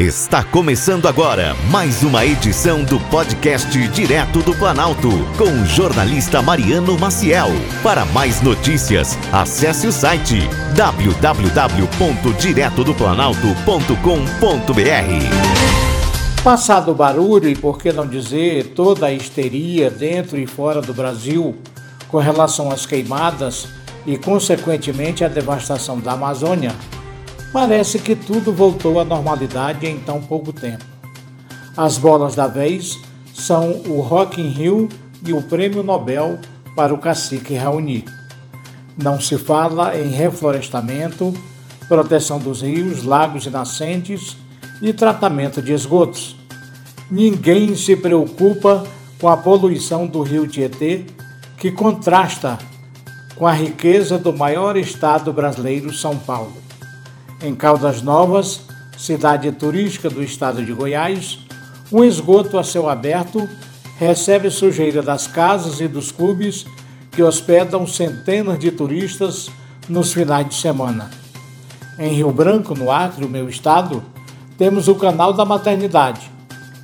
Está começando agora mais uma edição do podcast Direto do Planalto, com o jornalista Mariano Maciel. Para mais notícias, acesse o site www.diretodoplanalto.com.br. Passado o barulho e por que não dizer toda a histeria dentro e fora do Brasil com relação às queimadas e, consequentemente, a devastação da Amazônia, parece que tudo voltou à normalidade em tão pouco tempo. As bolas da vez são o Rock in Rio e o Prêmio Nobel para o cacique Raoni. Não se fala em reflorestamento, proteção dos rios, lagos e nascentes e tratamento de esgotos. Ninguém se preocupa com a poluição do rio Tietê, que contrasta com a riqueza do maior estado brasileiro, São Paulo. Em Caldas Novas, cidade turística do estado de Goiás, um esgoto a céu aberto recebe sujeira das casas e dos clubes que hospedam centenas de turistas nos finais de semana. Em Rio Branco, no Acre, meu estado, temos o Canal da Maternidade,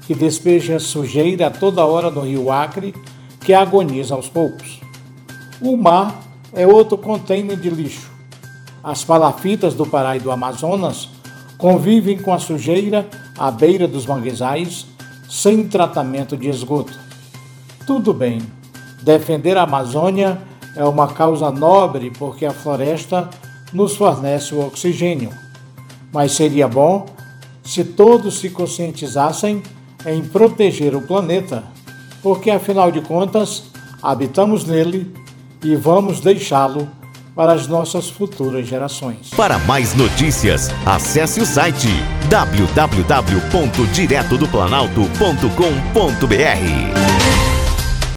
que despeja sujeira a toda hora no Rio Acre, que agoniza aos poucos. O mar é outro container de lixo. As palafitas do Pará e do Amazonas convivem com a sujeira à beira dos manguezais, sem tratamento de esgoto. Tudo bem, defender a Amazônia é uma causa nobre porque a floresta nos fornece o oxigênio. Mas seria bom se todos se conscientizassem em proteger o planeta, porque afinal de contas habitamos nele e vamos deixá-lo para as nossas futuras gerações. Para mais notícias, acesse o site www.diretodoplanalto.com.br.